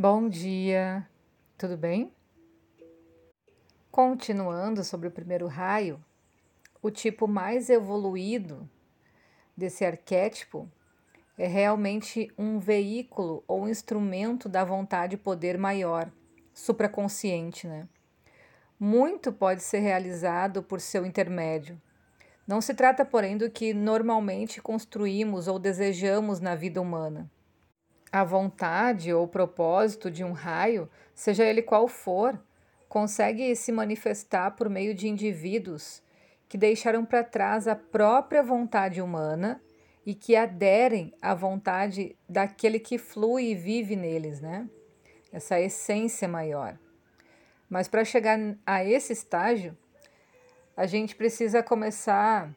Bom dia, tudo bem? Continuando sobre o primeiro raio, o tipo mais evoluído desse arquétipo é realmente um veículo ou instrumento da vontade e poder maior, supraconsciente, né? Muito pode ser realizado por seu intermédio. Não se trata, porém, do que normalmente construímos ou desejamos na vida humana a vontade ou propósito de um raio, seja ele qual for, consegue se manifestar por meio de indivíduos que deixaram para trás a própria vontade humana e que aderem à vontade daquele que flui e vive neles, né? Essa essência maior. Mas para chegar a esse estágio, a gente precisa começar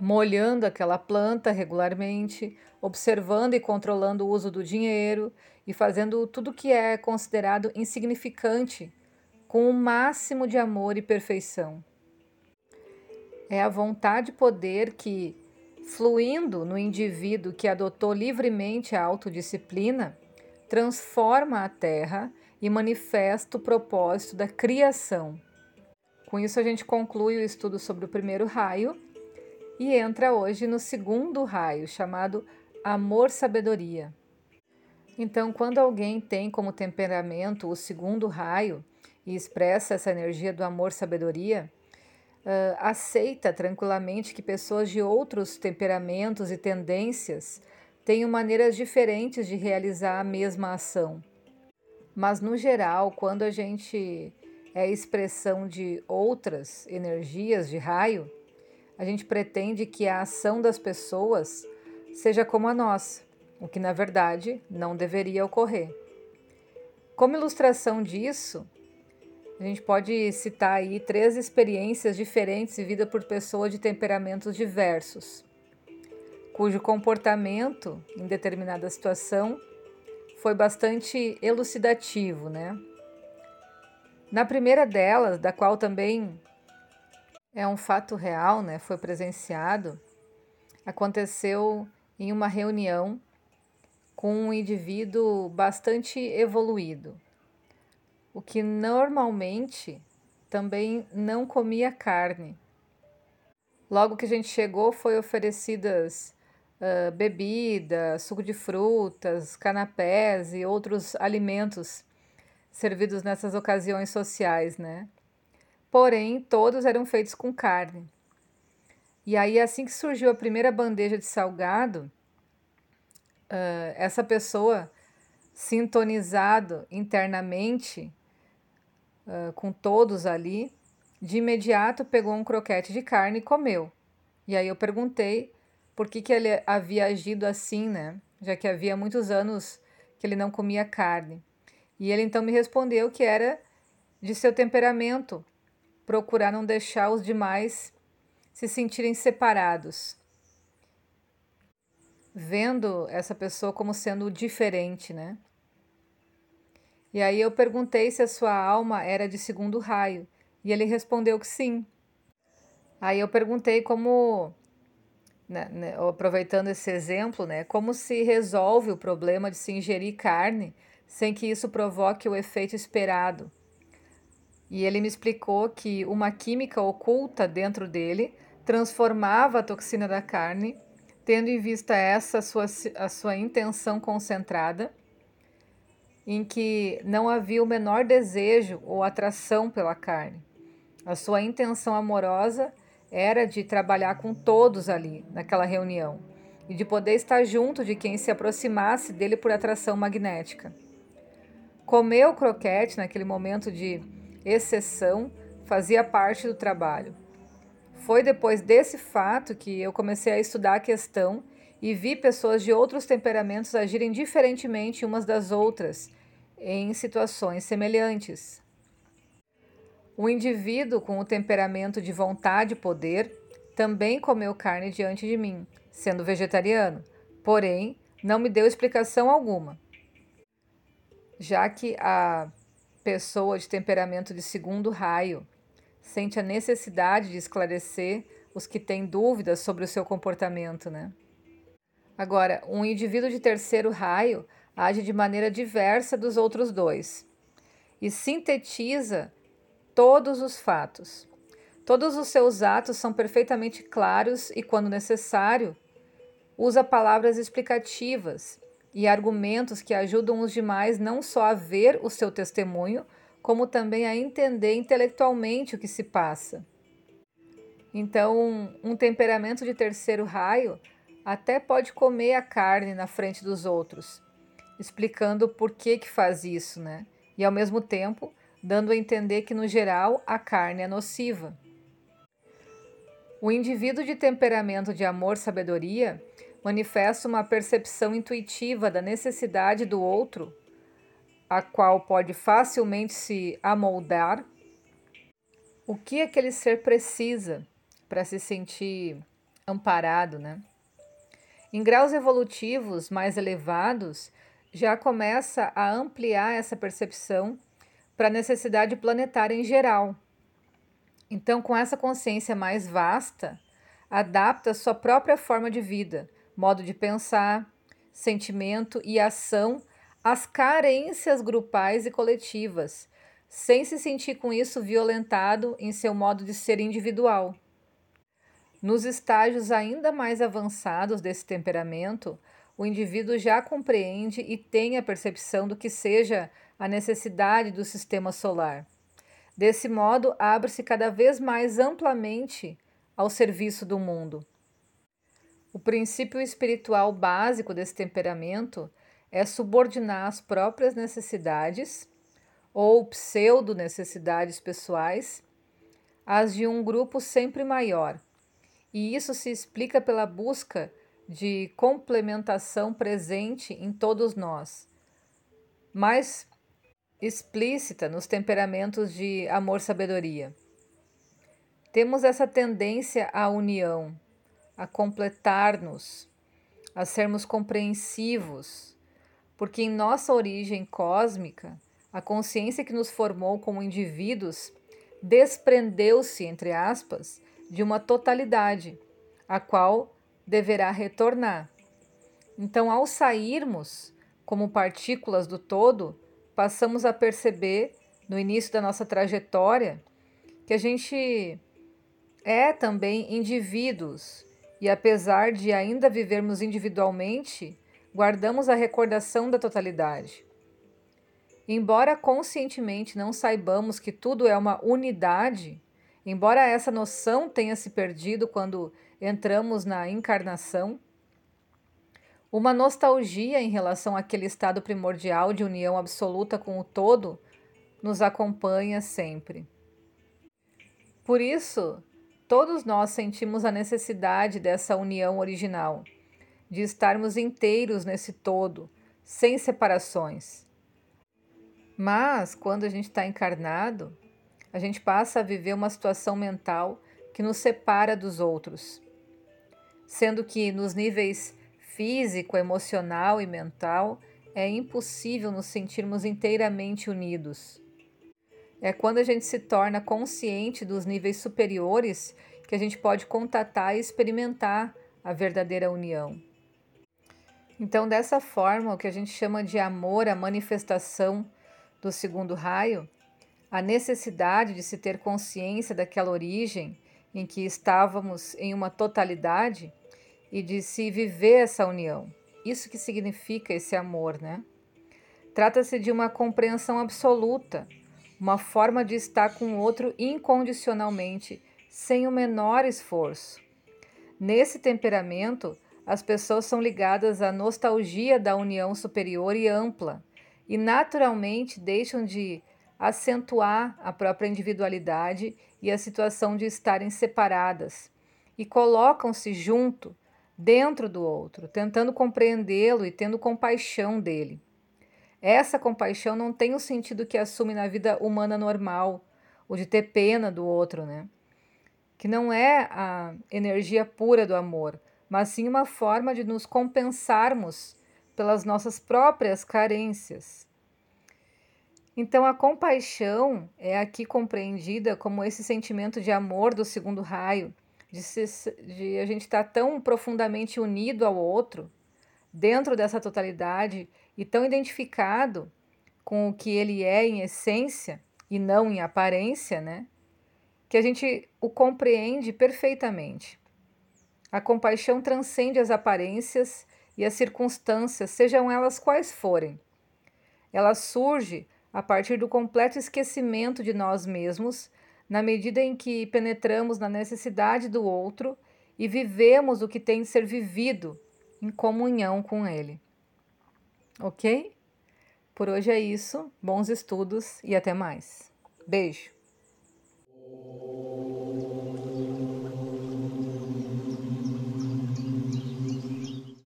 molhando aquela planta regularmente, observando e controlando o uso do dinheiro e fazendo tudo que é considerado insignificante com o máximo de amor e perfeição. É a vontade e poder que, fluindo no indivíduo que adotou livremente a autodisciplina, transforma a Terra e manifesta o propósito da criação. Com isso, a gente conclui o estudo sobre o primeiro raio e entra hoje no segundo raio, chamado amor-sabedoria. Então, quando alguém tem como temperamento o segundo raio e expressa essa energia do amor-sabedoria, uh, aceita tranquilamente que pessoas de outros temperamentos e tendências tenham maneiras diferentes de realizar a mesma ação. Mas, no geral, quando a gente é expressão de outras energias de raio, a gente pretende que a ação das pessoas seja como a nossa, o que na verdade não deveria ocorrer. Como ilustração disso, a gente pode citar aí três experiências diferentes vividas por pessoas de temperamentos diversos, cujo comportamento em determinada situação foi bastante elucidativo, né? Na primeira delas, da qual também é um fato real, né? Foi presenciado. Aconteceu em uma reunião com um indivíduo bastante evoluído, o que normalmente também não comia carne. Logo que a gente chegou, foi oferecidas uh, bebida, suco de frutas, canapés e outros alimentos servidos nessas ocasiões sociais, né? Porém todos eram feitos com carne. E aí, assim que surgiu a primeira bandeja de salgado, uh, essa pessoa, sintonizado internamente uh, com todos ali, de imediato pegou um croquete de carne e comeu. E aí eu perguntei por que, que ele havia agido assim, né? Já que havia muitos anos que ele não comia carne. E ele então me respondeu que era de seu temperamento, procurar não deixar os demais se sentirem separados. Vendo essa pessoa como sendo diferente, né? E aí eu perguntei se a sua alma era de segundo raio, e ele respondeu que sim. Aí eu perguntei como, né, né, aproveitando esse exemplo, né, como se resolve o problema de se ingerir carne sem que isso provoque o efeito esperado. E ele me explicou que uma química oculta dentro dele transformava a toxina da carne, tendo em vista essa a sua, a sua intenção concentrada, em que não havia o menor desejo ou atração pela carne. A sua intenção amorosa era de trabalhar com todos ali, naquela reunião, e de poder estar junto de quem se aproximasse dele por atração magnética. Comer o croquete naquele momento de exceção, fazia parte do trabalho. Foi depois desse fato que eu comecei a estudar a questão e vi pessoas de outros temperamentos agirem diferentemente umas das outras em situações semelhantes. O indivíduo com o temperamento de vontade e poder também comeu carne diante de mim, sendo vegetariano, porém não me deu explicação alguma. Já que a pessoa de temperamento de segundo raio sente a necessidade de esclarecer os que têm dúvidas sobre o seu comportamento, né? Agora, um indivíduo de terceiro raio age de maneira diversa dos outros dois e sintetiza todos os fatos. Todos os seus atos são perfeitamente claros e, quando necessário, usa palavras explicativas e argumentos que ajudam os demais não só a ver o seu testemunho, como também a entender intelectualmente o que se passa. Então, um temperamento de terceiro raio até pode comer a carne na frente dos outros, explicando por que que faz isso, né? E ao mesmo tempo, dando a entender que no geral a carne é nociva. O indivíduo de temperamento de amor-sabedoria manifesta uma percepção intuitiva da necessidade do outro, a qual pode facilmente se amoldar. O que aquele ser precisa para se sentir amparado, né? Em graus evolutivos mais elevados, já começa a ampliar essa percepção para a necessidade planetária em geral. Então, com essa consciência mais vasta, adapta sua própria forma de vida, modo de pensar, sentimento e ação às carências grupais e coletivas, sem se sentir com isso violentado em seu modo de ser individual. Nos estágios ainda mais avançados desse temperamento, o indivíduo já compreende e tem a percepção do que seja a necessidade do sistema solar. Desse modo, abre-se cada vez mais amplamente ao serviço do mundo. O princípio espiritual básico desse temperamento é subordinar as próprias necessidades ou pseudo-necessidades pessoais às de um grupo sempre maior e isso se explica pela busca de complementação presente em todos nós, mais explícita nos temperamentos de amor-sabedoria. Temos essa tendência à união, a completar-nos, a sermos compreensivos, porque em nossa origem cósmica, a consciência que nos formou como indivíduos desprendeu-se, entre aspas, de uma totalidade, a qual deverá retornar. Então, ao sairmos como partículas do todo, passamos a perceber no início da nossa trajetória que a gente é também indivíduos e, apesar de ainda vivermos individualmente, guardamos a recordação da totalidade. Embora conscientemente não saibamos que tudo é uma unidade, Embora essa noção tenha se perdido quando entramos na encarnação, uma nostalgia em relação àquele estado primordial de união absoluta com o todo nos acompanha sempre. Por isso, todos nós sentimos a necessidade dessa união original, de estarmos inteiros nesse todo, sem separações. Mas, quando a gente está encarnado, a gente passa a viver uma situação mental que nos separa dos outros, sendo que nos níveis físico, emocional e mental é impossível nos sentirmos inteiramente unidos. É quando a gente se torna consciente dos níveis superiores que a gente pode contatar e experimentar a verdadeira união. Então, dessa forma, o que a gente chama de amor, a manifestação do segundo raio, a necessidade de se ter consciência daquela origem em que estávamos em uma totalidade e de se viver essa união. Isso que significa esse amor, né? Trata-se de uma compreensão absoluta, uma forma de estar com o outro incondicionalmente, sem o menor esforço. Nesse temperamento, as pessoas são ligadas à nostalgia da união superior e ampla e naturalmente deixam de acentuar a própria individualidade e a situação de estarem separadas e colocam-se junto, dentro do outro, tentando compreendê-lo e tendo compaixão dele. Essa compaixão não tem o sentido que assume na vida humana normal, o de ter pena do outro, né? Que não é a energia pura do amor, mas sim uma forma de nos compensarmos pelas nossas próprias carências. Então, a compaixão é aqui compreendida como esse sentimento de amor do segundo raio, de, se, de a gente estar tá tão profundamente unido ao outro, dentro dessa totalidade, e tão identificado com o que ele é em essência e não em aparência, né? Que a gente o compreende perfeitamente. A compaixão transcende as aparências e as circunstâncias, sejam elas quais forem. Ela surge a partir do completo esquecimento de nós mesmos, na medida em que penetramos na necessidade do outro e vivemos o que tem de ser vivido em comunhão com ele ok? Por hoje é isso, bons estudos e até mais. Beijo!